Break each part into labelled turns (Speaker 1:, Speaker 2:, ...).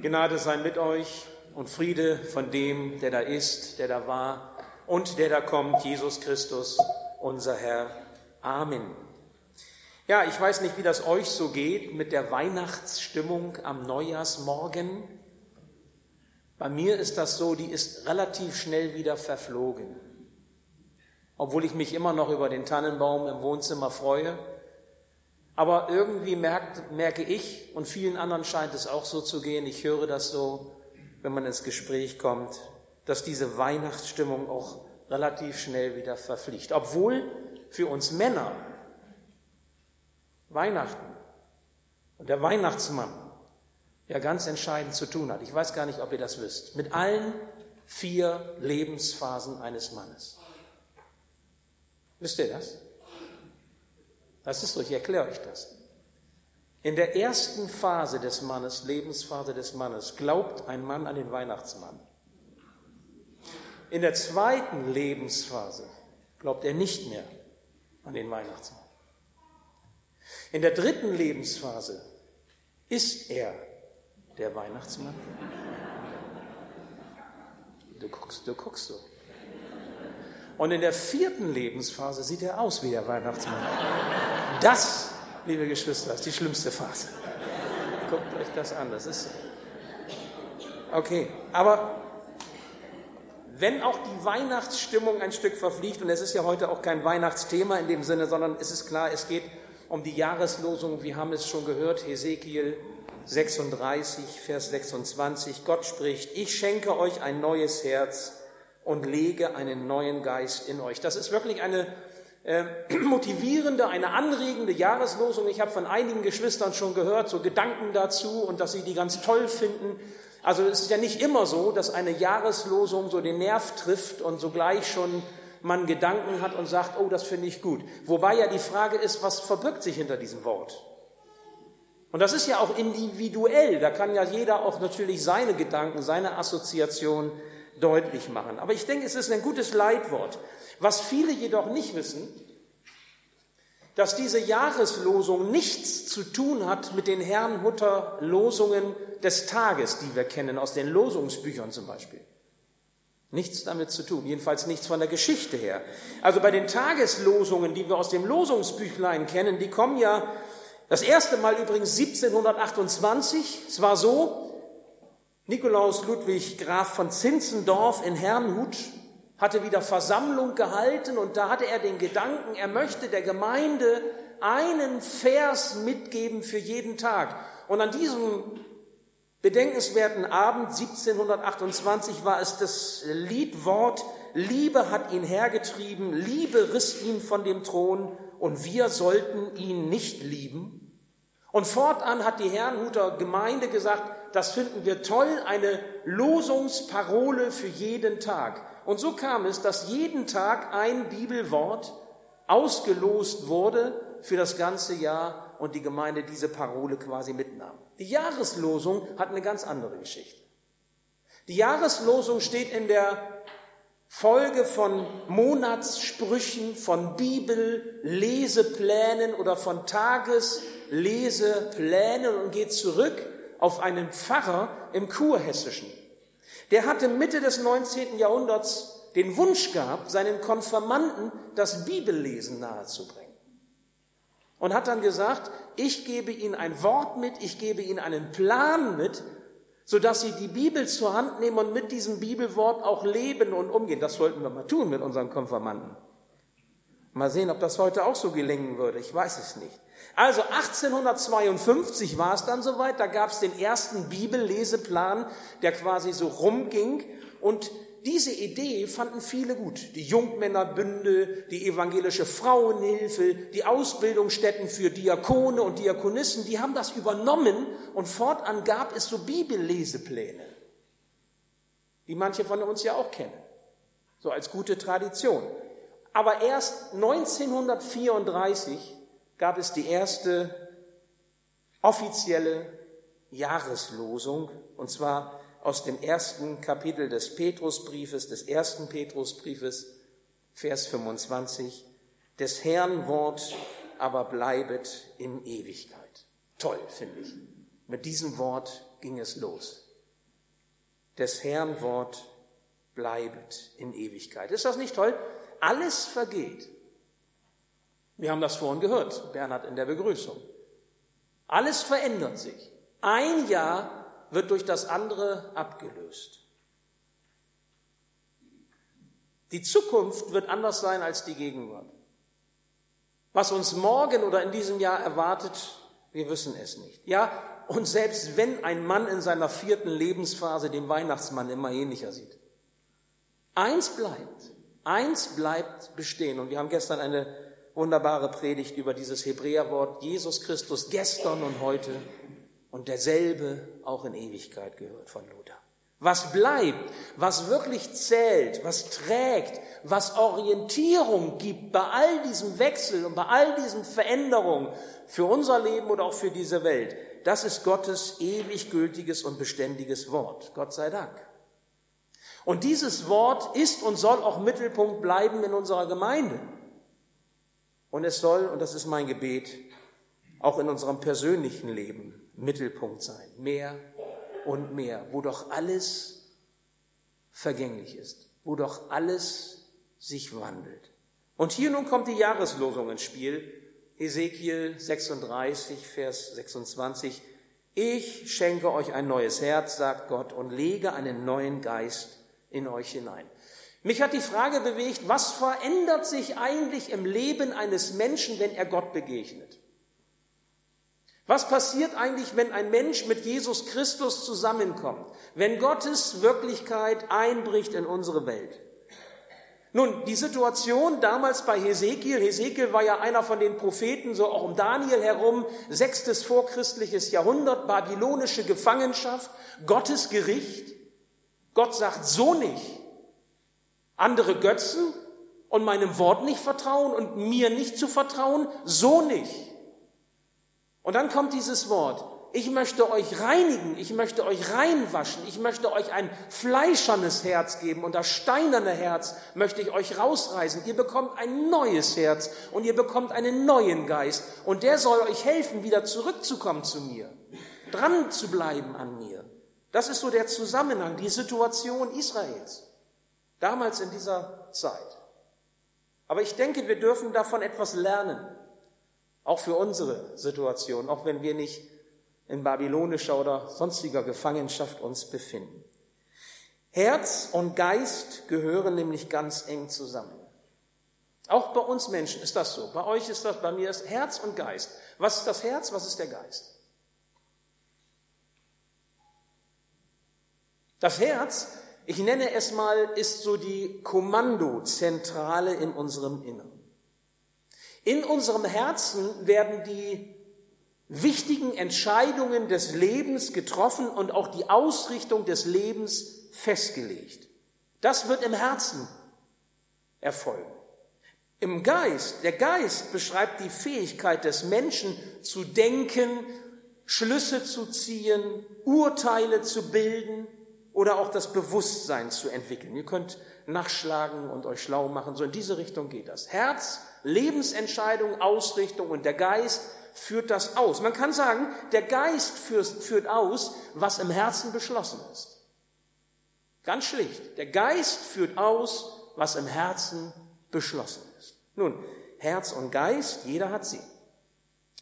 Speaker 1: Gnade sei mit euch und Friede von dem, der da ist, der da war und der da kommt, Jesus Christus, unser Herr. Amen. Ja, ich weiß nicht, wie das euch so geht mit der Weihnachtsstimmung am Neujahrsmorgen. Bei mir ist das so, die ist relativ schnell wieder verflogen. Obwohl ich mich immer noch über den Tannenbaum im Wohnzimmer freue. Aber irgendwie merkt, merke ich, und vielen anderen scheint es auch so zu gehen, ich höre das so, wenn man ins Gespräch kommt, dass diese Weihnachtsstimmung auch relativ schnell wieder verfliegt. Obwohl für uns Männer Weihnachten und der Weihnachtsmann ja ganz entscheidend zu tun hat. Ich weiß gar nicht, ob ihr das wisst. Mit allen vier Lebensphasen eines Mannes. Wisst ihr das? Das ist so, ich erkläre euch das. In der ersten Phase des Mannes, Lebensphase des Mannes, glaubt ein Mann an den Weihnachtsmann. In der zweiten Lebensphase glaubt er nicht mehr an den Weihnachtsmann. In der dritten Lebensphase ist er der Weihnachtsmann. Du guckst, du guckst so. Und in der vierten Lebensphase sieht er aus wie der Weihnachtsmann. Das, liebe Geschwister, ist die schlimmste Phase. Guckt euch das an, das ist so. Okay, aber wenn auch die Weihnachtsstimmung ein Stück verfliegt, und es ist ja heute auch kein Weihnachtsthema in dem Sinne, sondern es ist klar, es geht um die Jahreslosung, wir haben es schon gehört, Hesekiel 36, Vers 26. Gott spricht, ich schenke euch ein neues Herz und lege einen neuen Geist in euch. Das ist wirklich eine äh, motivierende, eine anregende Jahreslosung. Ich habe von einigen Geschwistern schon gehört, so Gedanken dazu und dass sie die ganz toll finden. Also es ist ja nicht immer so, dass eine Jahreslosung so den Nerv trifft und sogleich schon man Gedanken hat und sagt, oh, das finde ich gut. Wobei ja die Frage ist, was verbirgt sich hinter diesem Wort? Und das ist ja auch individuell. Da kann ja jeder auch natürlich seine Gedanken, seine Assoziation deutlich machen. Aber ich denke, es ist ein gutes Leitwort. Was viele jedoch nicht wissen, dass diese Jahreslosung nichts zu tun hat mit den Herrnhuter Losungen des Tages, die wir kennen, aus den Losungsbüchern zum Beispiel. Nichts damit zu tun, jedenfalls nichts von der Geschichte her. Also bei den Tageslosungen, die wir aus dem Losungsbüchlein kennen, die kommen ja das erste Mal übrigens 1728. Es war so, Nikolaus Ludwig Graf von Zinzendorf in Herrnhut hatte wieder Versammlung gehalten und da hatte er den Gedanken, er möchte der Gemeinde einen Vers mitgeben für jeden Tag. Und an diesem bedenkenswerten Abend 1728 war es das Liedwort Liebe hat ihn hergetrieben, Liebe riss ihn von dem Thron und wir sollten ihn nicht lieben. Und fortan hat die Herrnhuter Gemeinde gesagt, das finden wir toll, eine Losungsparole für jeden Tag. Und so kam es, dass jeden Tag ein Bibelwort ausgelost wurde für das ganze Jahr und die Gemeinde diese Parole quasi mitnahm. Die Jahreslosung hat eine ganz andere Geschichte. Die Jahreslosung steht in der Folge von Monatssprüchen, von Bibelleseplänen oder von Tagesleseplänen und geht zurück auf einen Pfarrer im Kurhessischen. Der hatte Mitte des 19. Jahrhunderts den Wunsch gehabt, seinen Konfirmanden das Bibellesen nahezubringen. Und hat dann gesagt, ich gebe ihnen ein Wort mit, ich gebe ihnen einen Plan mit, sodass sie die Bibel zur Hand nehmen und mit diesem Bibelwort auch leben und umgehen. Das sollten wir mal tun mit unseren Konfirmanden. Mal sehen, ob das heute auch so gelingen würde. Ich weiß es nicht. Also 1852 war es dann soweit, da gab es den ersten Bibelleseplan, der quasi so rumging und diese Idee fanden viele gut. Die Jungmännerbünde, die evangelische Frauenhilfe, die Ausbildungsstätten für Diakone und Diakonissen, die haben das übernommen und fortan gab es so Bibellesepläne, die manche von uns ja auch kennen, so als gute Tradition. Aber erst 1934 gab es die erste offizielle Jahreslosung, und zwar aus dem ersten Kapitel des Petrusbriefes, des ersten Petrusbriefes, Vers 25, des Herrn Wort aber bleibet in Ewigkeit. Toll, finde ich. Mit diesem Wort ging es los. des Herrn Wort bleibet in Ewigkeit. Ist das nicht toll? Alles vergeht. Wir haben das vorhin gehört, Bernhard in der Begrüßung. Alles verändert sich. Ein Jahr wird durch das andere abgelöst. Die Zukunft wird anders sein als die Gegenwart. Was uns morgen oder in diesem Jahr erwartet, wir wissen es nicht. Ja, und selbst wenn ein Mann in seiner vierten Lebensphase den Weihnachtsmann immer ähnlicher sieht. Eins bleibt, eins bleibt bestehen. Und wir haben gestern eine wunderbare Predigt über dieses Hebräerwort Jesus Christus gestern und heute und derselbe auch in Ewigkeit gehört von Luther. Was bleibt, was wirklich zählt, was trägt, was Orientierung gibt bei all diesem Wechsel und bei all diesen Veränderungen für unser Leben oder auch für diese Welt, das ist Gottes ewig gültiges und beständiges Wort. Gott sei Dank. Und dieses Wort ist und soll auch Mittelpunkt bleiben in unserer Gemeinde. Und es soll, und das ist mein Gebet, auch in unserem persönlichen Leben Mittelpunkt sein. Mehr und mehr, wo doch alles vergänglich ist, wo doch alles sich wandelt. Und hier nun kommt die Jahreslosung ins Spiel. Ezekiel 36, Vers 26. Ich schenke euch ein neues Herz, sagt Gott, und lege einen neuen Geist in euch hinein. Mich hat die Frage bewegt, was verändert sich eigentlich im Leben eines Menschen, wenn er Gott begegnet? Was passiert eigentlich, wenn ein Mensch mit Jesus Christus zusammenkommt? Wenn Gottes Wirklichkeit einbricht in unsere Welt? Nun, die Situation damals bei Hesekiel, Hesekiel war ja einer von den Propheten, so auch um Daniel herum, sechstes vorchristliches Jahrhundert, babylonische Gefangenschaft, Gottes Gericht. Gott sagt so nicht. Andere Götzen und meinem Wort nicht vertrauen und mir nicht zu vertrauen, so nicht. Und dann kommt dieses Wort. Ich möchte euch reinigen, ich möchte euch reinwaschen, ich möchte euch ein fleischernes Herz geben und das steinerne Herz möchte ich euch rausreißen. Ihr bekommt ein neues Herz und ihr bekommt einen neuen Geist und der soll euch helfen, wieder zurückzukommen zu mir, dran zu bleiben an mir. Das ist so der Zusammenhang, die Situation Israels, damals in dieser Zeit. Aber ich denke, wir dürfen davon etwas lernen. Auch für unsere Situation, auch wenn wir nicht in babylonischer oder sonstiger Gefangenschaft uns befinden. Herz und Geist gehören nämlich ganz eng zusammen. Auch bei uns Menschen ist das so. Bei euch ist das, bei mir ist Herz und Geist. Was ist das Herz? Was ist der Geist? Das Herz, ich nenne es mal, ist so die Kommandozentrale in unserem Innern. In unserem Herzen werden die wichtigen Entscheidungen des Lebens getroffen und auch die Ausrichtung des Lebens festgelegt. Das wird im Herzen erfolgen. Im Geist, der Geist beschreibt die Fähigkeit des Menschen zu denken, Schlüsse zu ziehen, Urteile zu bilden oder auch das Bewusstsein zu entwickeln. Ihr könnt nachschlagen und euch schlau machen. So in diese Richtung geht das. Herz, Lebensentscheidung, Ausrichtung und der Geist führt das aus. Man kann sagen, der Geist führt, aus, was im Herzen beschlossen ist. Ganz schlicht. Der Geist führt aus, was im Herzen beschlossen ist. Nun, Herz und Geist, jeder hat sie.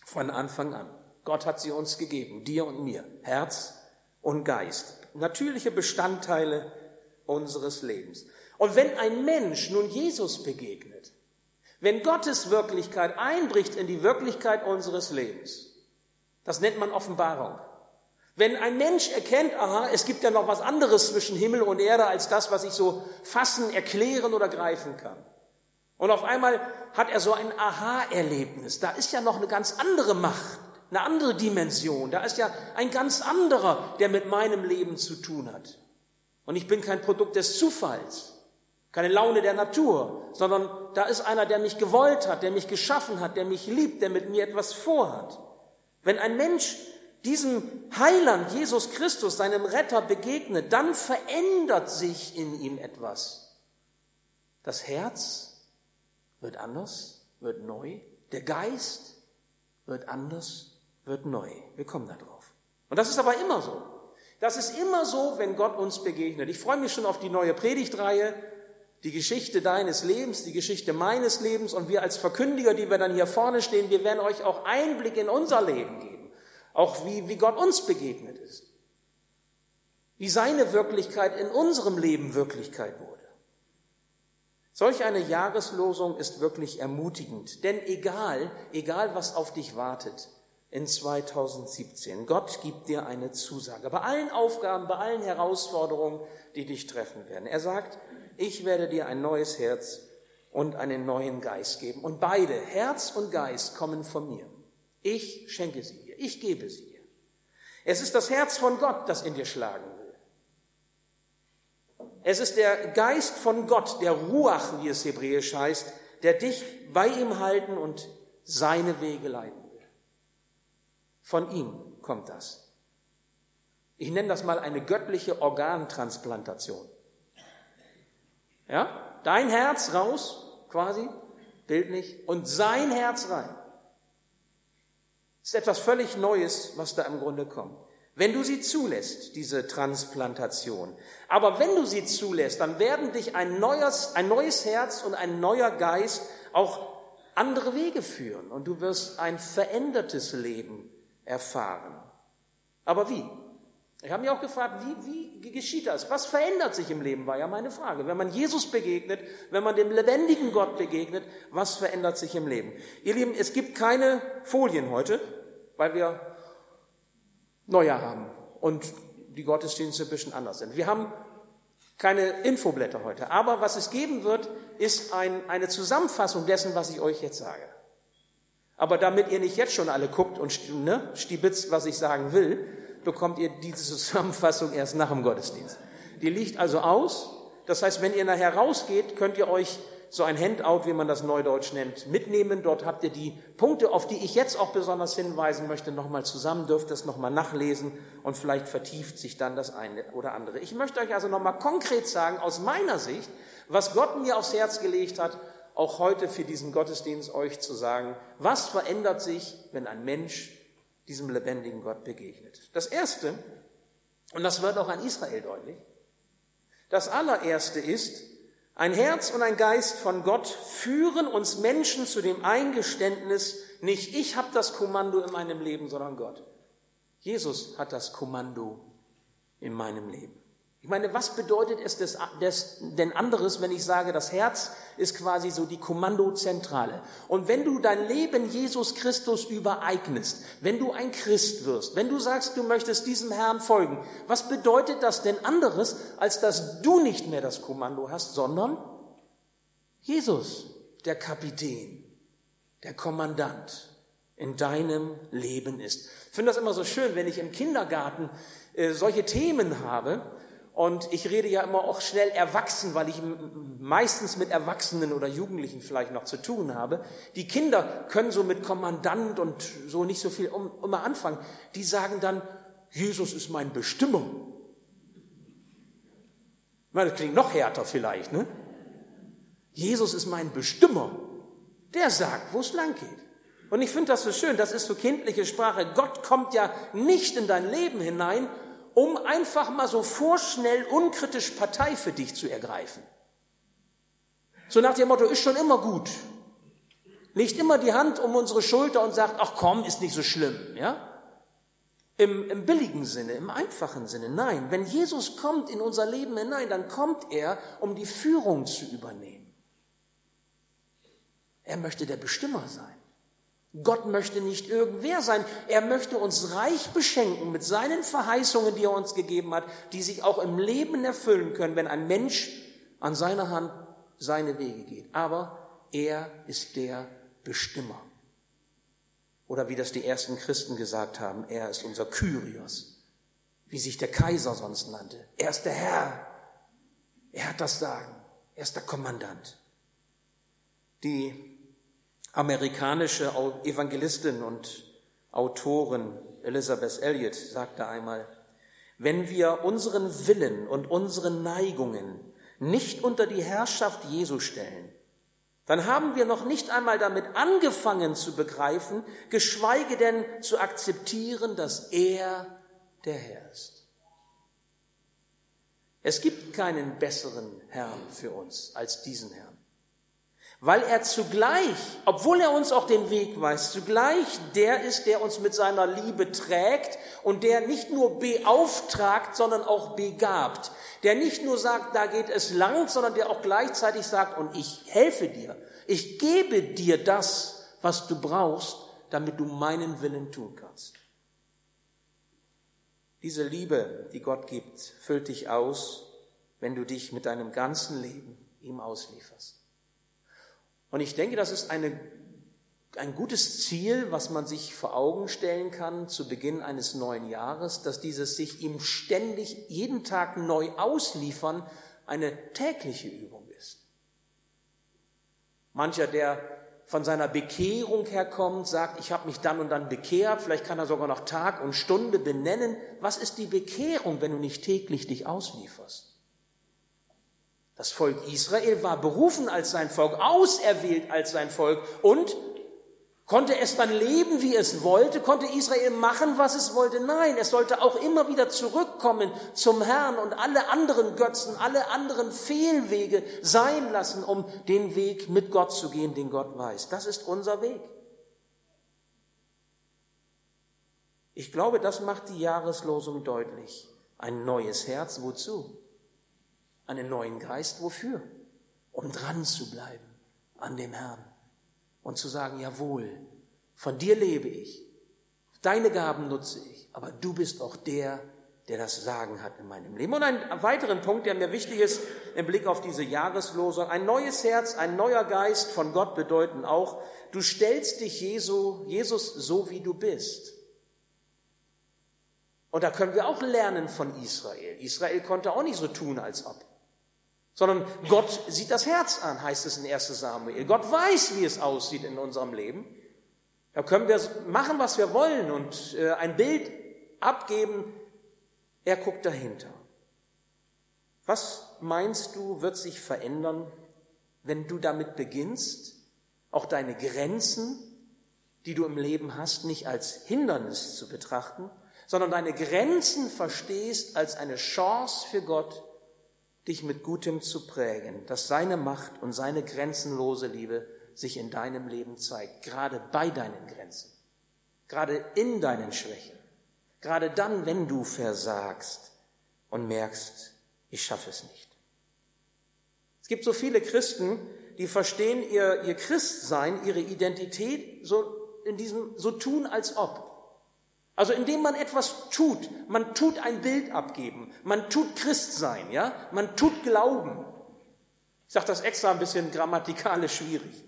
Speaker 1: Von Anfang an. Gott hat sie uns gegeben, dir und mir. Herz und Geist. Natürliche Bestandteile unseres Lebens. Und wenn ein Mensch nun Jesus begegnet, wenn Gottes Wirklichkeit einbricht in die Wirklichkeit unseres Lebens, das nennt man Offenbarung. Wenn ein Mensch erkennt, aha, es gibt ja noch was anderes zwischen Himmel und Erde als das, was ich so fassen, erklären oder greifen kann. Und auf einmal hat er so ein Aha-Erlebnis. Da ist ja noch eine ganz andere Macht, eine andere Dimension. Da ist ja ein ganz anderer, der mit meinem Leben zu tun hat. Und ich bin kein Produkt des Zufalls keine Laune der Natur, sondern da ist einer, der mich gewollt hat, der mich geschaffen hat, der mich liebt, der mit mir etwas vorhat. Wenn ein Mensch diesem Heiland, Jesus Christus, seinem Retter begegnet, dann verändert sich in ihm etwas. Das Herz wird anders, wird neu. Der Geist wird anders, wird neu. Wir kommen da drauf. Und das ist aber immer so. Das ist immer so, wenn Gott uns begegnet. Ich freue mich schon auf die neue Predigtreihe, die Geschichte deines Lebens, die Geschichte meines Lebens und wir als Verkündiger, die wir dann hier vorne stehen, wir werden euch auch Einblick in unser Leben geben, auch wie, wie Gott uns begegnet ist, wie seine Wirklichkeit in unserem Leben Wirklichkeit wurde. Solch eine Jahreslosung ist wirklich ermutigend, denn egal, egal was auf dich wartet in 2017, Gott gibt dir eine Zusage bei allen Aufgaben, bei allen Herausforderungen, die dich treffen werden. Er sagt, ich werde dir ein neues Herz und einen neuen Geist geben. Und beide, Herz und Geist, kommen von mir. Ich schenke sie dir, ich gebe sie dir. Es ist das Herz von Gott, das in dir schlagen es ist der Geist von Gott, der Ruach, wie es hebräisch heißt, der dich bei ihm halten und seine Wege leiten will. Von ihm kommt das. Ich nenne das mal eine göttliche Organtransplantation. Ja? Dein Herz raus, quasi, bildlich, und sein Herz rein. Das ist etwas völlig Neues, was da im Grunde kommt wenn du sie zulässt, diese Transplantation. Aber wenn du sie zulässt, dann werden dich ein neues, ein neues Herz und ein neuer Geist auch andere Wege führen und du wirst ein verändertes Leben erfahren. Aber wie? Ich habe mich auch gefragt, wie, wie geschieht das? Was verändert sich im Leben, war ja meine Frage. Wenn man Jesus begegnet, wenn man dem lebendigen Gott begegnet, was verändert sich im Leben? Ihr Lieben, es gibt keine Folien heute, weil wir Neujahr haben und die Gottesdienste ein bisschen anders sind. Wir haben keine Infoblätter heute, aber was es geben wird, ist ein, eine Zusammenfassung dessen, was ich euch jetzt sage. Aber damit ihr nicht jetzt schon alle guckt und ne, stibitzt, was ich sagen will, bekommt ihr diese Zusammenfassung erst nach dem Gottesdienst. Die liegt also aus. Das heißt, wenn ihr nachher rausgeht, könnt ihr euch so ein Handout, wie man das neudeutsch nennt, mitnehmen. Dort habt ihr die Punkte, auf die ich jetzt auch besonders hinweisen möchte, nochmal zusammen, dürft es nochmal nachlesen und vielleicht vertieft sich dann das eine oder andere. Ich möchte euch also nochmal konkret sagen, aus meiner Sicht, was Gott mir aufs Herz gelegt hat, auch heute für diesen Gottesdienst euch zu sagen, was verändert sich, wenn ein Mensch diesem lebendigen Gott begegnet. Das Erste, und das wird auch an Israel deutlich, das allererste ist, ein Herz und ein Geist von Gott führen uns Menschen zu dem Eingeständnis, nicht ich habe das Kommando in meinem Leben, sondern Gott. Jesus hat das Kommando in meinem Leben. Ich meine, was bedeutet es des, des, denn anderes, wenn ich sage, das Herz ist quasi so die Kommandozentrale. Und wenn du dein Leben Jesus Christus übereignest, wenn du ein Christ wirst, wenn du sagst, du möchtest diesem Herrn folgen, was bedeutet das denn anderes, als dass du nicht mehr das Kommando hast, sondern Jesus, der Kapitän, der Kommandant in deinem Leben ist. Ich finde das immer so schön, wenn ich im Kindergarten äh, solche Themen habe, und ich rede ja immer auch schnell erwachsen, weil ich meistens mit Erwachsenen oder Jugendlichen vielleicht noch zu tun habe. Die Kinder können so mit Kommandant und so nicht so viel um, immer anfangen. Die sagen dann, Jesus ist mein Bestimmer. Das klingt noch härter vielleicht, ne? Jesus ist mein Bestimmer. Der sagt, wo es lang geht. Und ich finde das so schön, das ist so kindliche Sprache. Gott kommt ja nicht in dein Leben hinein um einfach mal so vorschnell unkritisch Partei für dich zu ergreifen. So nach dem Motto, ist schon immer gut. Nicht immer die Hand um unsere Schulter und sagt, ach komm, ist nicht so schlimm, ja? Im, Im billigen Sinne, im einfachen Sinne. Nein, wenn Jesus kommt in unser Leben hinein, dann kommt er, um die Führung zu übernehmen. Er möchte der Bestimmer sein. Gott möchte nicht irgendwer sein. Er möchte uns reich beschenken mit seinen Verheißungen, die er uns gegeben hat, die sich auch im Leben erfüllen können, wenn ein Mensch an seiner Hand seine Wege geht. Aber er ist der Bestimmer. Oder wie das die ersten Christen gesagt haben, er ist unser Kyrios, wie sich der Kaiser sonst nannte. Er ist der Herr. Er hat das Sagen. Er ist der Kommandant. Die amerikanische Evangelistin und Autorin Elizabeth Elliot sagte einmal, wenn wir unseren Willen und unsere Neigungen nicht unter die Herrschaft Jesu stellen, dann haben wir noch nicht einmal damit angefangen zu begreifen, geschweige denn zu akzeptieren, dass er der Herr ist. Es gibt keinen besseren Herrn für uns als diesen Herrn weil er zugleich, obwohl er uns auch den Weg weist, zugleich der ist, der uns mit seiner Liebe trägt und der nicht nur beauftragt, sondern auch begabt, der nicht nur sagt, da geht es lang, sondern der auch gleichzeitig sagt, und ich helfe dir, ich gebe dir das, was du brauchst, damit du meinen Willen tun kannst. Diese Liebe, die Gott gibt, füllt dich aus, wenn du dich mit deinem ganzen Leben ihm auslieferst. Und ich denke, das ist eine, ein gutes Ziel, was man sich vor Augen stellen kann zu Beginn eines neuen Jahres, dass dieses sich ihm ständig jeden Tag neu ausliefern eine tägliche Übung ist. Mancher, der von seiner Bekehrung herkommt, sagt, ich habe mich dann und dann bekehrt, vielleicht kann er sogar noch Tag und Stunde benennen. Was ist die Bekehrung, wenn du nicht täglich dich auslieferst? Das Volk Israel war berufen als sein Volk, auserwählt als sein Volk und konnte es dann leben, wie es wollte? Konnte Israel machen, was es wollte? Nein, es sollte auch immer wieder zurückkommen zum Herrn und alle anderen Götzen, alle anderen Fehlwege sein lassen, um den Weg mit Gott zu gehen, den Gott weiß. Das ist unser Weg. Ich glaube, das macht die Jahreslosung deutlich. Ein neues Herz, wozu? Einen neuen Geist. Wofür? Um dran zu bleiben an dem Herrn und zu sagen, jawohl, von dir lebe ich, deine Gaben nutze ich, aber du bist auch der, der das Sagen hat in meinem Leben. Und ein weiteren Punkt, der mir wichtig ist im Blick auf diese Jahreslosung, ein neues Herz, ein neuer Geist von Gott bedeuten auch, du stellst dich Jesu, Jesus so, wie du bist. Und da können wir auch lernen von Israel. Israel konnte auch nicht so tun, als ob sondern Gott sieht das Herz an, heißt es in 1 Samuel. Gott weiß, wie es aussieht in unserem Leben. Da können wir machen, was wir wollen und äh, ein Bild abgeben. Er guckt dahinter. Was meinst du, wird sich verändern, wenn du damit beginnst, auch deine Grenzen, die du im Leben hast, nicht als Hindernis zu betrachten, sondern deine Grenzen verstehst als eine Chance für Gott, dich mit Gutem zu prägen, dass seine Macht und seine grenzenlose Liebe sich in deinem Leben zeigt, gerade bei deinen Grenzen, gerade in deinen Schwächen, gerade dann, wenn du versagst und merkst, ich schaffe es nicht. Es gibt so viele Christen, die verstehen ihr, ihr Christsein, ihre Identität so in diesem, so tun als ob. Also indem man etwas tut, man tut ein Bild abgeben, man tut Christ sein, ja, man tut Glauben. Ich sage das extra ein bisschen grammatikalisch schwierig.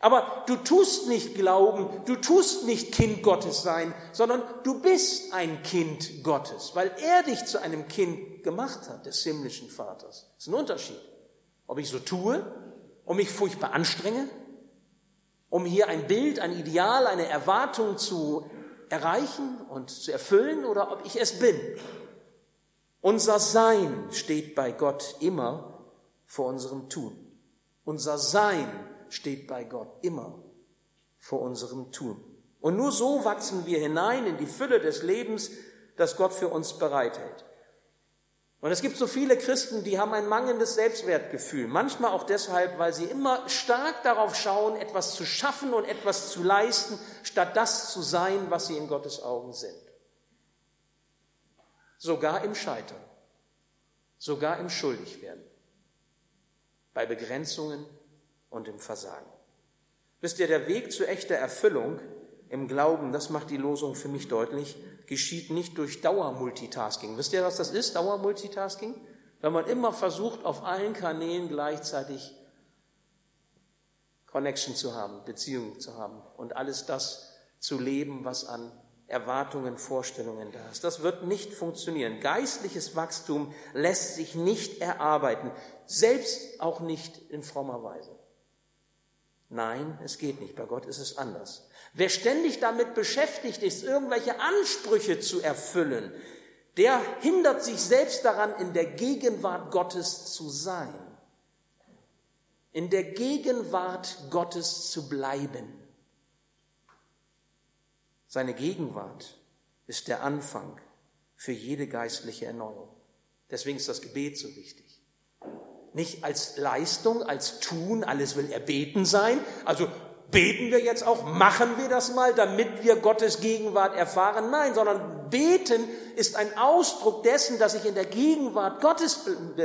Speaker 1: Aber du tust nicht Glauben, du tust nicht Kind Gottes sein, sondern du bist ein Kind Gottes, weil er dich zu einem Kind gemacht hat, des himmlischen Vaters. Das ist ein Unterschied. Ob ich so tue und mich furchtbar anstrenge, um hier ein Bild, ein Ideal, eine Erwartung zu erreichen und zu erfüllen oder ob ich es bin. Unser Sein steht bei Gott immer vor unserem Tun. Unser Sein steht bei Gott immer vor unserem Tun. Und nur so wachsen wir hinein in die Fülle des Lebens, das Gott für uns bereithält. Und es gibt so viele Christen, die haben ein mangelndes Selbstwertgefühl. Manchmal auch deshalb, weil sie immer stark darauf schauen, etwas zu schaffen und etwas zu leisten, statt das zu sein, was sie in Gottes Augen sind. Sogar im Scheitern, sogar im Schuldigwerden, bei Begrenzungen und im Versagen. Wisst ihr, der Weg zu echter Erfüllung im Glauben, das macht die Losung für mich deutlich, geschieht nicht durch Dauermultitasking. Wisst ihr, was das ist, Dauermultitasking? Wenn man immer versucht, auf allen Kanälen gleichzeitig Connection zu haben, Beziehungen zu haben und alles das zu leben, was an Erwartungen, Vorstellungen da ist. Das wird nicht funktionieren. Geistliches Wachstum lässt sich nicht erarbeiten, selbst auch nicht in frommer Weise. Nein, es geht nicht. Bei Gott ist es anders. Wer ständig damit beschäftigt ist, irgendwelche Ansprüche zu erfüllen, der hindert sich selbst daran, in der Gegenwart Gottes zu sein. In der Gegenwart Gottes zu bleiben. Seine Gegenwart ist der Anfang für jede geistliche Erneuerung. Deswegen ist das Gebet so wichtig. Nicht als Leistung, als Tun, alles will erbeten sein. Also beten wir jetzt auch, machen wir das mal, damit wir Gottes Gegenwart erfahren? Nein, sondern beten ist ein Ausdruck dessen, dass ich in der Gegenwart Gottes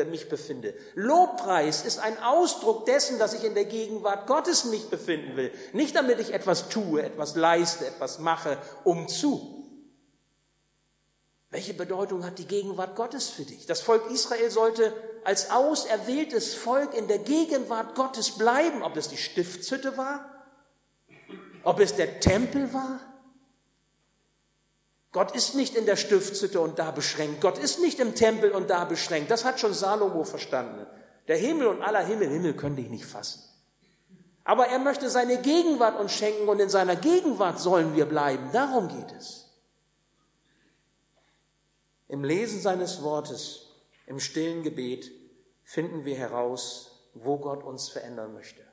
Speaker 1: mich befinde. Lobpreis ist ein Ausdruck dessen, dass ich in der Gegenwart Gottes mich befinden will. Nicht damit ich etwas tue, etwas leiste, etwas mache, um zu. Welche Bedeutung hat die Gegenwart Gottes für dich? Das Volk Israel sollte als auserwähltes Volk in der Gegenwart Gottes bleiben, ob es die Stiftshütte war, ob es der Tempel war. Gott ist nicht in der Stiftshütte und da beschränkt. Gott ist nicht im Tempel und da beschränkt. Das hat schon Salomo verstanden. Der Himmel und aller Himmel, Himmel könnte ich nicht fassen. Aber er möchte seine Gegenwart uns schenken und in seiner Gegenwart sollen wir bleiben. Darum geht es. Im Lesen seines Wortes, im stillen Gebet finden wir heraus, wo Gott uns verändern möchte.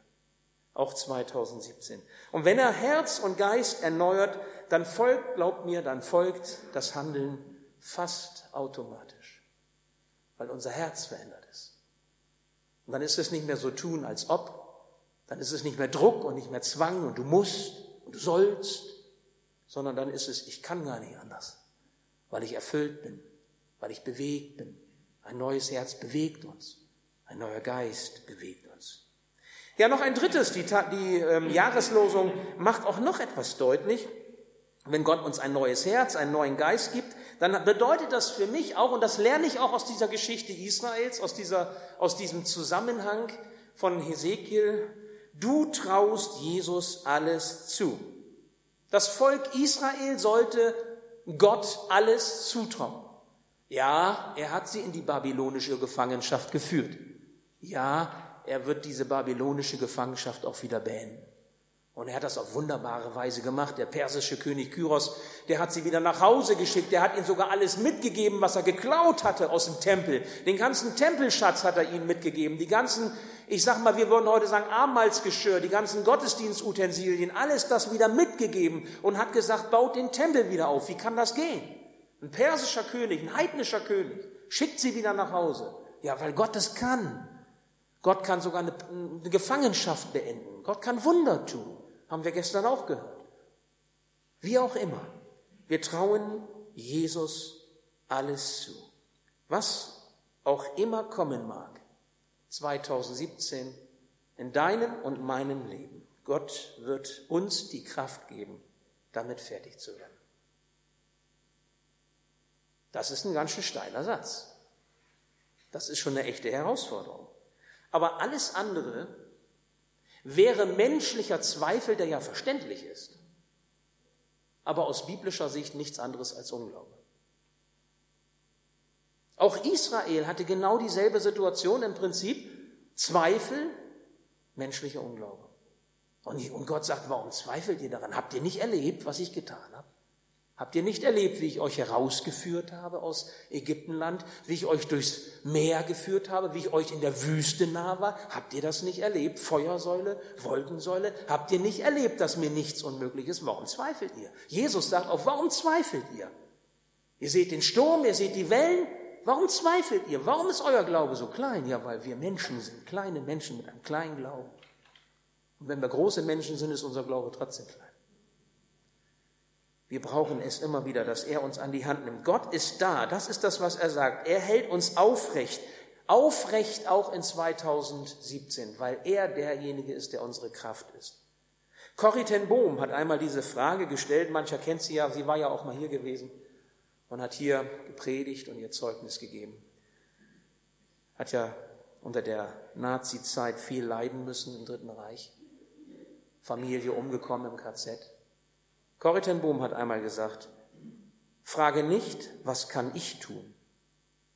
Speaker 1: Auch 2017. Und wenn er Herz und Geist erneuert, dann folgt, glaubt mir, dann folgt das Handeln fast automatisch, weil unser Herz verändert ist. Und dann ist es nicht mehr so tun, als ob, dann ist es nicht mehr Druck und nicht mehr Zwang und du musst und du sollst, sondern dann ist es, ich kann gar nicht anders weil ich erfüllt bin, weil ich bewegt bin. Ein neues Herz bewegt uns, ein neuer Geist bewegt. Ja, noch ein drittes, die, die ähm, Jahreslosung macht auch noch etwas deutlich. Wenn Gott uns ein neues Herz, einen neuen Geist gibt, dann bedeutet das für mich auch, und das lerne ich auch aus dieser Geschichte Israels, aus, dieser, aus diesem Zusammenhang von Hesekiel, du traust Jesus alles zu. Das Volk Israel sollte Gott alles zutrauen. Ja, er hat sie in die babylonische Gefangenschaft geführt. Ja, er wird diese babylonische Gefangenschaft auch wieder beenden. Und er hat das auf wunderbare Weise gemacht. Der persische König Kyros, der hat sie wieder nach Hause geschickt. Der hat ihnen sogar alles mitgegeben, was er geklaut hatte aus dem Tempel. Den ganzen Tempelschatz hat er ihnen mitgegeben. Die ganzen, ich sag mal, wir würden heute sagen, Abendmahlsgeschirr, die ganzen Gottesdienstutensilien, alles das wieder mitgegeben und hat gesagt, baut den Tempel wieder auf. Wie kann das gehen? Ein persischer König, ein heidnischer König, schickt sie wieder nach Hause. Ja, weil Gott es kann. Gott kann sogar eine, eine Gefangenschaft beenden. Gott kann Wunder tun. Haben wir gestern auch gehört. Wie auch immer, wir trauen Jesus alles zu. Was auch immer kommen mag, 2017 in deinem und meinem Leben. Gott wird uns die Kraft geben, damit fertig zu werden. Das ist ein ganz schön steiler Satz. Das ist schon eine echte Herausforderung. Aber alles andere wäre menschlicher Zweifel, der ja verständlich ist, aber aus biblischer Sicht nichts anderes als Unglaube. Auch Israel hatte genau dieselbe Situation im Prinzip, Zweifel, menschlicher Unglaube. Und Gott sagt, warum zweifelt ihr daran? Habt ihr nicht erlebt, was ich getan habe? Habt ihr nicht erlebt, wie ich euch herausgeführt habe aus Ägyptenland, wie ich euch durchs Meer geführt habe, wie ich euch in der Wüste nah war? Habt ihr das nicht erlebt? Feuersäule, Wolkensäule? Habt ihr nicht erlebt, dass mir nichts unmöglich ist? Warum zweifelt ihr? Jesus sagt auch, warum zweifelt ihr? Ihr seht den Sturm, ihr seht die Wellen. Warum zweifelt ihr? Warum ist euer Glaube so klein? Ja, weil wir Menschen sind, kleine Menschen mit einem kleinen Glauben. Und wenn wir große Menschen sind, ist unser Glaube trotzdem klein. Wir brauchen es immer wieder, dass er uns an die Hand nimmt. Gott ist da, das ist das, was er sagt. Er hält uns aufrecht, aufrecht auch in 2017, weil er derjenige ist, der unsere Kraft ist. Corrie ten Bohm hat einmal diese Frage gestellt, mancher kennt sie ja, sie war ja auch mal hier gewesen und hat hier gepredigt und ihr Zeugnis gegeben. Hat ja unter der Nazi-Zeit viel leiden müssen im Dritten Reich. Familie umgekommen im KZ. Corrie ten Boom hat einmal gesagt, frage nicht, was kann ich tun,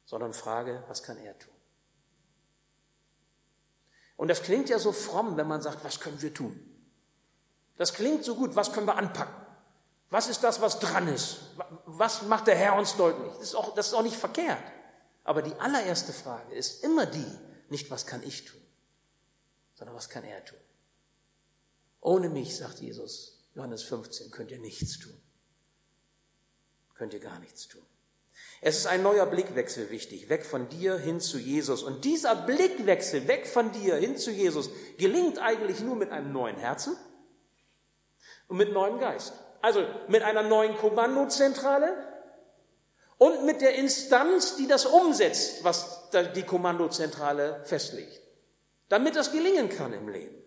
Speaker 1: sondern frage, was kann er tun. Und das klingt ja so fromm, wenn man sagt, was können wir tun? Das klingt so gut, was können wir anpacken? Was ist das, was dran ist? Was macht der Herr uns deutlich? Das ist auch, das ist auch nicht verkehrt. Aber die allererste Frage ist immer die, nicht was kann ich tun, sondern was kann er tun? Ohne mich, sagt Jesus, Johannes 15, könnt ihr nichts tun. Könnt ihr gar nichts tun. Es ist ein neuer Blickwechsel wichtig, weg von dir hin zu Jesus. Und dieser Blickwechsel weg von dir hin zu Jesus gelingt eigentlich nur mit einem neuen Herzen und mit neuem Geist. Also mit einer neuen Kommandozentrale und mit der Instanz, die das umsetzt, was die Kommandozentrale festlegt, damit das gelingen kann im Leben.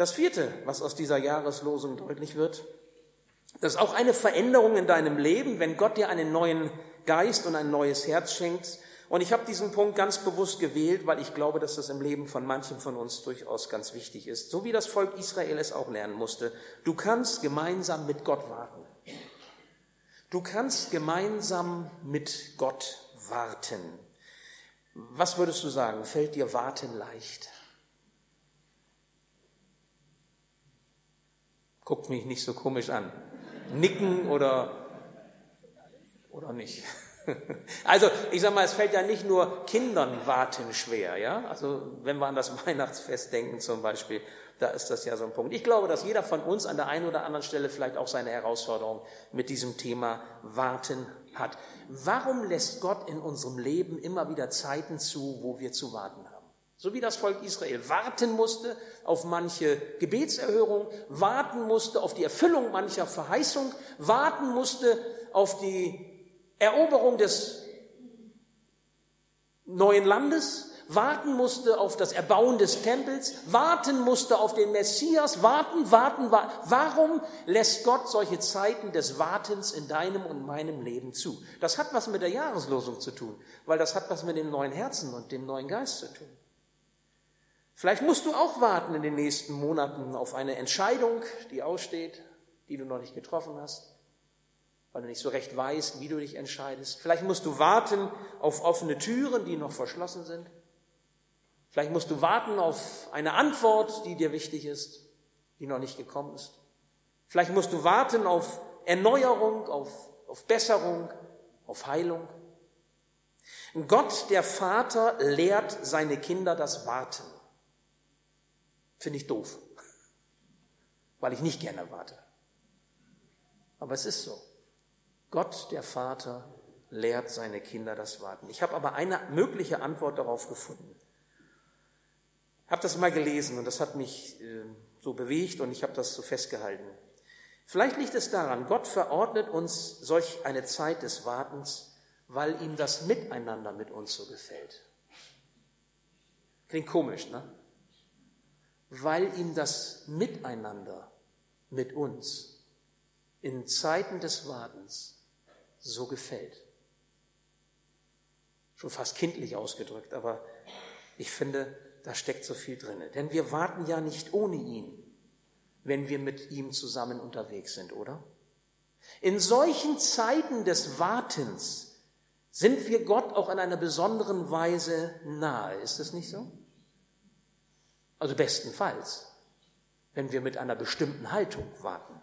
Speaker 1: Das vierte, was aus dieser Jahreslosung deutlich wird, das ist auch eine Veränderung in deinem Leben, wenn Gott dir einen neuen Geist und ein neues Herz schenkt. Und ich habe diesen Punkt ganz bewusst gewählt, weil ich glaube, dass das im Leben von manchen von uns durchaus ganz wichtig ist. So wie das Volk Israel es auch lernen musste. Du kannst gemeinsam mit Gott warten. Du kannst gemeinsam mit Gott warten. Was würdest du sagen? Fällt dir Warten leicht? Guckt mich nicht so komisch an nicken oder, oder nicht. Also, ich sag mal, es fällt ja nicht nur Kindern warten schwer, ja? Also, wenn wir an das Weihnachtsfest denken zum Beispiel, da ist das ja so ein Punkt. Ich glaube, dass jeder von uns an der einen oder anderen Stelle vielleicht auch seine Herausforderung mit diesem Thema Warten hat. Warum lässt Gott in unserem Leben immer wieder Zeiten zu, wo wir zu warten haben? So wie das Volk Israel warten musste auf manche Gebetserhörung, warten musste auf die Erfüllung mancher Verheißung, warten musste auf die Eroberung des neuen Landes, warten musste auf das Erbauen des Tempels, warten musste auf den Messias, warten, warten, warten. Warum lässt Gott solche Zeiten des Wartens in deinem und meinem Leben zu? Das hat was mit der Jahreslosung zu tun, weil das hat was mit dem neuen Herzen und dem neuen Geist zu tun. Vielleicht musst du auch warten in den nächsten Monaten auf eine Entscheidung, die aussteht, die du noch nicht getroffen hast, weil du nicht so recht weißt, wie du dich entscheidest. Vielleicht musst du warten auf offene Türen, die noch verschlossen sind. Vielleicht musst du warten auf eine Antwort, die dir wichtig ist, die noch nicht gekommen ist. Vielleicht musst du warten auf Erneuerung, auf, auf Besserung, auf Heilung. Gott, der Vater, lehrt seine Kinder das Warten. Finde ich doof, weil ich nicht gerne warte. Aber es ist so. Gott, der Vater, lehrt seine Kinder das Warten. Ich habe aber eine mögliche Antwort darauf gefunden. Ich habe das mal gelesen und das hat mich äh, so bewegt und ich habe das so festgehalten. Vielleicht liegt es daran, Gott verordnet uns solch eine Zeit des Wartens, weil ihm das Miteinander mit uns so gefällt. Klingt komisch, ne? Weil ihm das Miteinander mit uns in Zeiten des Wartens so gefällt. Schon fast kindlich ausgedrückt, aber ich finde, da steckt so viel drin. Denn wir warten ja nicht ohne ihn, wenn wir mit ihm zusammen unterwegs sind, oder? In solchen Zeiten des Wartens sind wir Gott auch in einer besonderen Weise nahe. Ist es nicht so? Also bestenfalls, wenn wir mit einer bestimmten Haltung warten.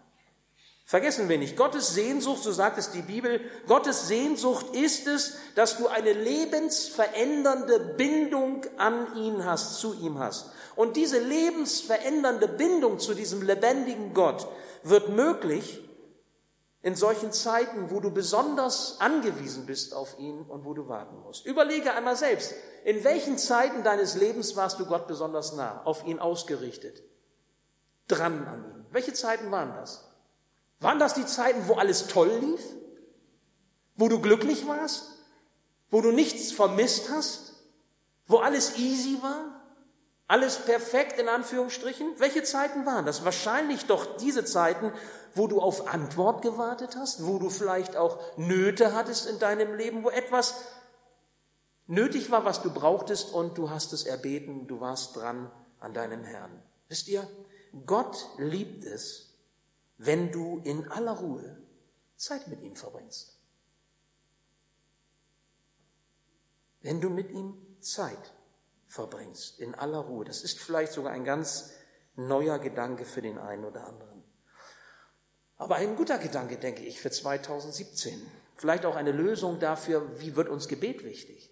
Speaker 1: Vergessen wir nicht, Gottes Sehnsucht, so sagt es die Bibel, Gottes Sehnsucht ist es, dass du eine lebensverändernde Bindung an ihn hast, zu ihm hast. Und diese lebensverändernde Bindung zu diesem lebendigen Gott wird möglich, in solchen Zeiten, wo du besonders angewiesen bist auf ihn und wo du warten musst. Überlege einmal selbst, in welchen Zeiten deines Lebens warst du Gott besonders nah, auf ihn ausgerichtet, dran an ihn. Welche Zeiten waren das? Waren das die Zeiten, wo alles toll lief? Wo du glücklich warst? Wo du nichts vermisst hast? Wo alles easy war? Alles perfekt in Anführungsstrichen? Welche Zeiten waren das? Wahrscheinlich doch diese Zeiten, wo du auf Antwort gewartet hast, wo du vielleicht auch Nöte hattest in deinem Leben, wo etwas nötig war, was du brauchtest und du hast es erbeten, du warst dran an deinem Herrn. Wisst ihr, Gott liebt es, wenn du in aller Ruhe Zeit mit ihm verbringst. Wenn du mit ihm Zeit verbringst, in aller Ruhe. Das ist vielleicht sogar ein ganz neuer Gedanke für den einen oder anderen. Aber ein guter Gedanke, denke ich, für 2017. Vielleicht auch eine Lösung dafür, wie wird uns Gebet wichtig?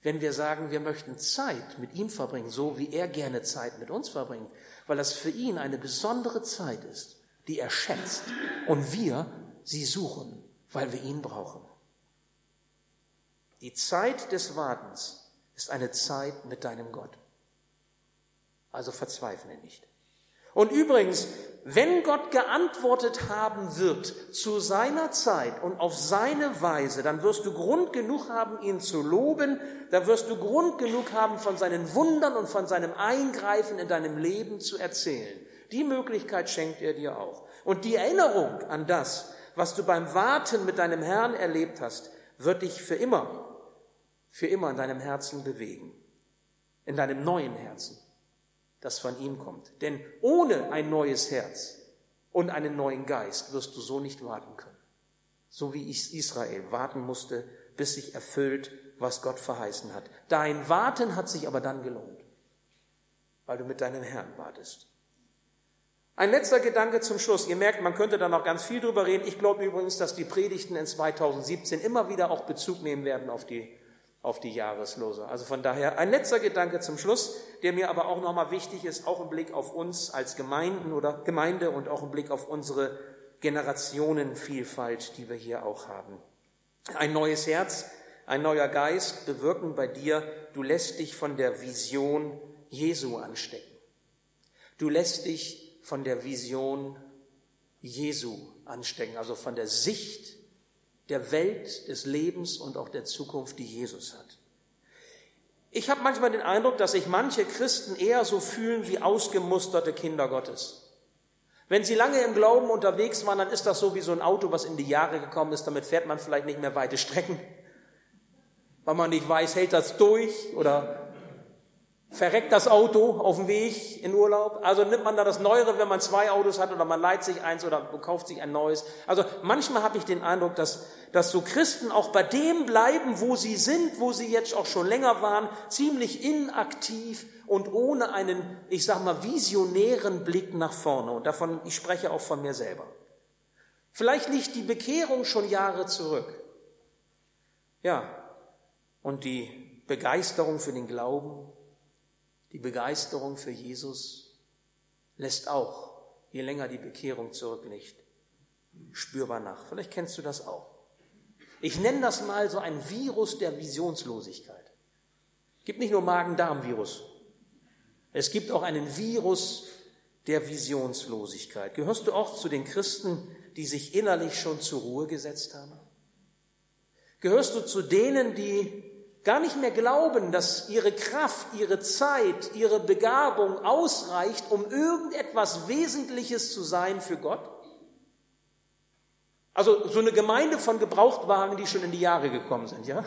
Speaker 1: Wenn wir sagen, wir möchten Zeit mit ihm verbringen, so wie er gerne Zeit mit uns verbringt, weil das für ihn eine besondere Zeit ist, die er schätzt und wir sie suchen weil wir ihn brauchen. Die Zeit des Wartens ist eine Zeit mit deinem Gott. Also verzweifle nicht. Und übrigens, wenn Gott geantwortet haben wird zu seiner Zeit und auf seine Weise, dann wirst du Grund genug haben, ihn zu loben, dann wirst du Grund genug haben, von seinen Wundern und von seinem Eingreifen in deinem Leben zu erzählen. Die Möglichkeit schenkt er dir auch. Und die Erinnerung an das, was du beim Warten mit deinem Herrn erlebt hast, wird dich für immer, für immer in deinem Herzen bewegen. In deinem neuen Herzen, das von ihm kommt. Denn ohne ein neues Herz und einen neuen Geist wirst du so nicht warten können. So wie Israel warten musste, bis sich erfüllt, was Gott verheißen hat. Dein Warten hat sich aber dann gelohnt, weil du mit deinem Herrn wartest. Ein letzter Gedanke zum Schluss. Ihr merkt, man könnte da noch ganz viel drüber reden. Ich glaube übrigens, dass die Predigten in 2017 immer wieder auch Bezug nehmen werden auf die, auf die Jahreslose. Also von daher ein letzter Gedanke zum Schluss, der mir aber auch nochmal wichtig ist, auch im Blick auf uns als Gemeinden oder Gemeinde und auch im Blick auf unsere Generationenvielfalt, die wir hier auch haben. Ein neues Herz, ein neuer Geist bewirken bei dir, du lässt dich von der Vision Jesu anstecken. Du lässt dich von der Vision Jesu anstecken, also von der Sicht der Welt, des Lebens und auch der Zukunft, die Jesus hat. Ich habe manchmal den Eindruck, dass sich manche Christen eher so fühlen wie ausgemusterte Kinder Gottes. Wenn sie lange im Glauben unterwegs waren, dann ist das so wie so ein Auto, was in die Jahre gekommen ist. Damit fährt man vielleicht nicht mehr weite Strecken, weil man nicht weiß, hält das durch oder verreckt das Auto auf dem Weg in Urlaub. Also nimmt man da das Neuere, wenn man zwei Autos hat oder man leiht sich eins oder kauft sich ein neues. Also manchmal habe ich den Eindruck, dass, dass so Christen auch bei dem bleiben, wo sie sind, wo sie jetzt auch schon länger waren, ziemlich inaktiv und ohne einen, ich sag mal, visionären Blick nach vorne. Und davon, ich spreche auch von mir selber. Vielleicht liegt die Bekehrung schon Jahre zurück. Ja. Und die Begeisterung für den Glauben, die Begeisterung für Jesus lässt auch, je länger die Bekehrung zurückliegt, spürbar nach. Vielleicht kennst du das auch. Ich nenne das mal so ein Virus der Visionslosigkeit. Es gibt nicht nur Magen-Darm-Virus. Es gibt auch einen Virus der Visionslosigkeit. Gehörst du auch zu den Christen, die sich innerlich schon zur Ruhe gesetzt haben? Gehörst du zu denen, die gar nicht mehr glauben, dass ihre Kraft, ihre Zeit, ihre Begabung ausreicht, um irgendetwas Wesentliches zu sein für Gott? Also so eine Gemeinde von Gebrauchtwagen, die schon in die Jahre gekommen sind, ja?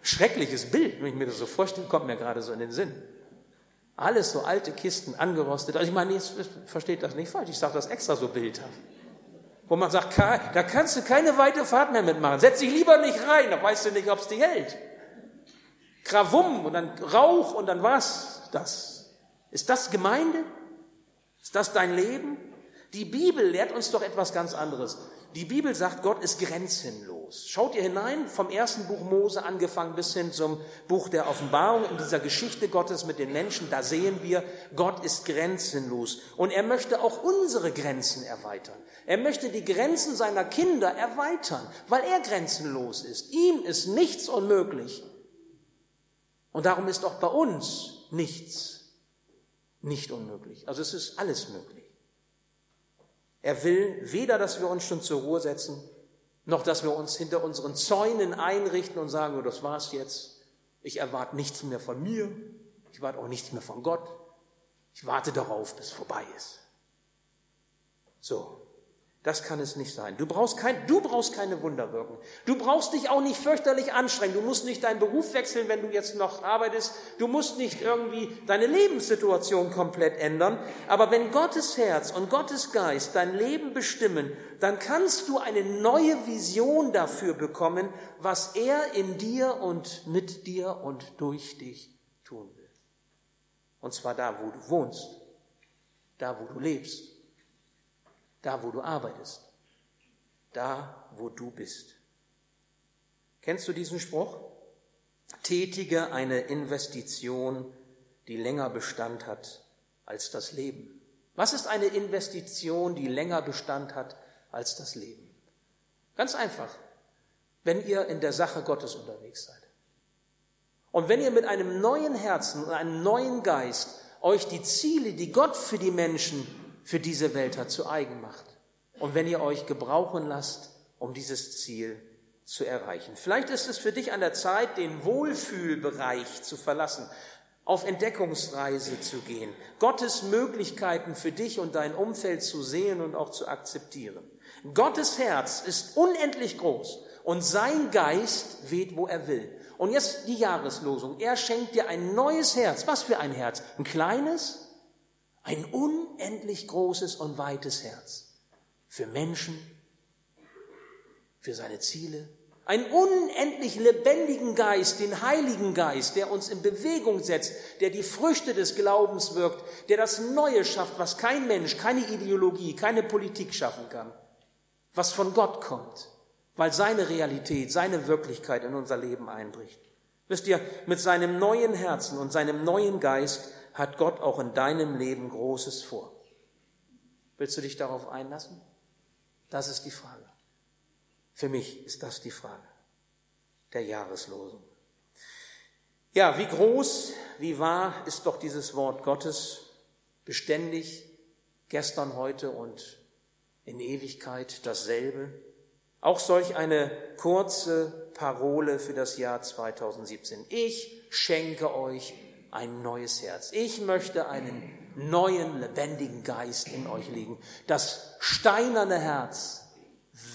Speaker 1: Schreckliches Bild, wenn ich mir das so vorstelle, kommt mir gerade so in den Sinn. Alles so alte Kisten, angerostet. Also ich meine, jetzt versteht das nicht falsch, ich sage das extra so bildhaft wo man sagt, da kannst du keine weite Fahrt mehr mitmachen. Setz dich lieber nicht rein, da weißt du nicht, ob es dich hält. Krawum und dann Rauch und dann was? Das. Ist das Gemeinde? Ist das dein Leben? Die Bibel lehrt uns doch etwas ganz anderes. Die Bibel sagt, Gott ist grenzenlos. Schaut ihr hinein, vom ersten Buch Mose angefangen bis hin zum Buch der Offenbarung, in dieser Geschichte Gottes mit den Menschen, da sehen wir, Gott ist grenzenlos. Und er möchte auch unsere Grenzen erweitern. Er möchte die Grenzen seiner Kinder erweitern, weil er grenzenlos ist. Ihm ist nichts unmöglich. Und darum ist auch bei uns nichts nicht unmöglich. Also es ist alles möglich. Er will weder, dass wir uns schon zur Ruhe setzen, noch dass wir uns hinter unseren Zäunen einrichten und sagen, oh, das war's jetzt. Ich erwarte nichts mehr von mir. Ich warte auch nichts mehr von Gott. Ich warte darauf, bis es vorbei ist. So. Das kann es nicht sein. Du brauchst, kein, du brauchst keine Wunder wirken. Du brauchst dich auch nicht fürchterlich anstrengen. Du musst nicht deinen Beruf wechseln, wenn du jetzt noch arbeitest. Du musst nicht irgendwie deine Lebenssituation komplett ändern. Aber wenn Gottes Herz und Gottes Geist dein Leben bestimmen, dann kannst du eine neue Vision dafür bekommen, was er in dir und mit dir und durch dich tun will. Und zwar da, wo du wohnst, da, wo du lebst da, wo du arbeitest. Da, wo du bist. Kennst du diesen Spruch? Tätige eine Investition, die länger Bestand hat als das Leben. Was ist eine Investition, die länger Bestand hat als das Leben? Ganz einfach. Wenn ihr in der Sache Gottes unterwegs seid. Und wenn ihr mit einem neuen Herzen und einem neuen Geist euch die Ziele, die Gott für die Menschen, für diese Welt hat, zu eigen macht. Und wenn ihr euch gebrauchen lasst, um dieses Ziel zu erreichen. Vielleicht ist es für dich an der Zeit, den Wohlfühlbereich zu verlassen, auf Entdeckungsreise zu gehen, Gottes Möglichkeiten für dich und dein Umfeld zu sehen und auch zu akzeptieren. Gottes Herz ist unendlich groß und sein Geist weht, wo er will. Und jetzt die Jahreslosung. Er schenkt dir ein neues Herz. Was für ein Herz? Ein kleines? Ein unendlich großes und weites Herz. Für Menschen, für seine Ziele. Einen unendlich lebendigen Geist, den Heiligen Geist, der uns in Bewegung setzt, der die Früchte des Glaubens wirkt, der das Neue schafft, was kein Mensch, keine Ideologie, keine Politik schaffen kann, was von Gott kommt weil seine Realität, seine Wirklichkeit in unser Leben einbricht. Wisst ihr, mit seinem neuen Herzen und seinem neuen Geist hat Gott auch in deinem Leben Großes vor. Willst du dich darauf einlassen? Das ist die Frage. Für mich ist das die Frage der Jahreslosung. Ja, wie groß, wie wahr ist doch dieses Wort Gottes, beständig, gestern, heute und in Ewigkeit dasselbe. Auch solch eine kurze Parole für das Jahr 2017. Ich schenke euch ein neues Herz. Ich möchte einen neuen, lebendigen Geist in euch legen. Das steinerne Herz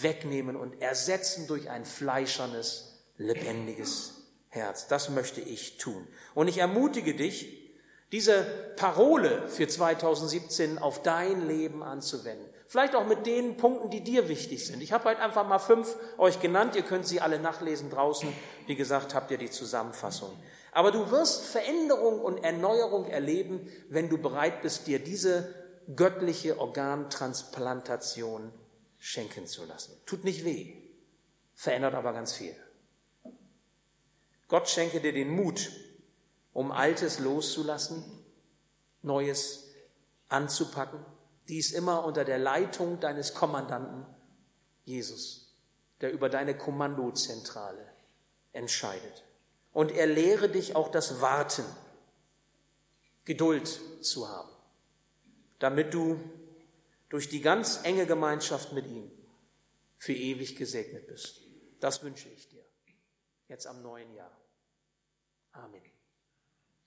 Speaker 1: wegnehmen und ersetzen durch ein fleischernes, lebendiges Herz. Das möchte ich tun. Und ich ermutige dich, diese Parole für 2017 auf dein Leben anzuwenden. Vielleicht auch mit den Punkten, die dir wichtig sind. Ich habe heute einfach mal fünf euch genannt. Ihr könnt sie alle nachlesen draußen. Wie gesagt, habt ihr die Zusammenfassung. Aber du wirst Veränderung und Erneuerung erleben, wenn du bereit bist, dir diese göttliche Organtransplantation schenken zu lassen. Tut nicht weh, verändert aber ganz viel. Gott schenke dir den Mut, um Altes loszulassen, Neues anzupacken dies immer unter der Leitung deines Kommandanten Jesus, der über deine Kommandozentrale entscheidet. Und er lehre dich auch das Warten, Geduld zu haben, damit du durch die ganz enge Gemeinschaft mit ihm für ewig gesegnet bist. Das wünsche ich dir jetzt am neuen Jahr. Amen.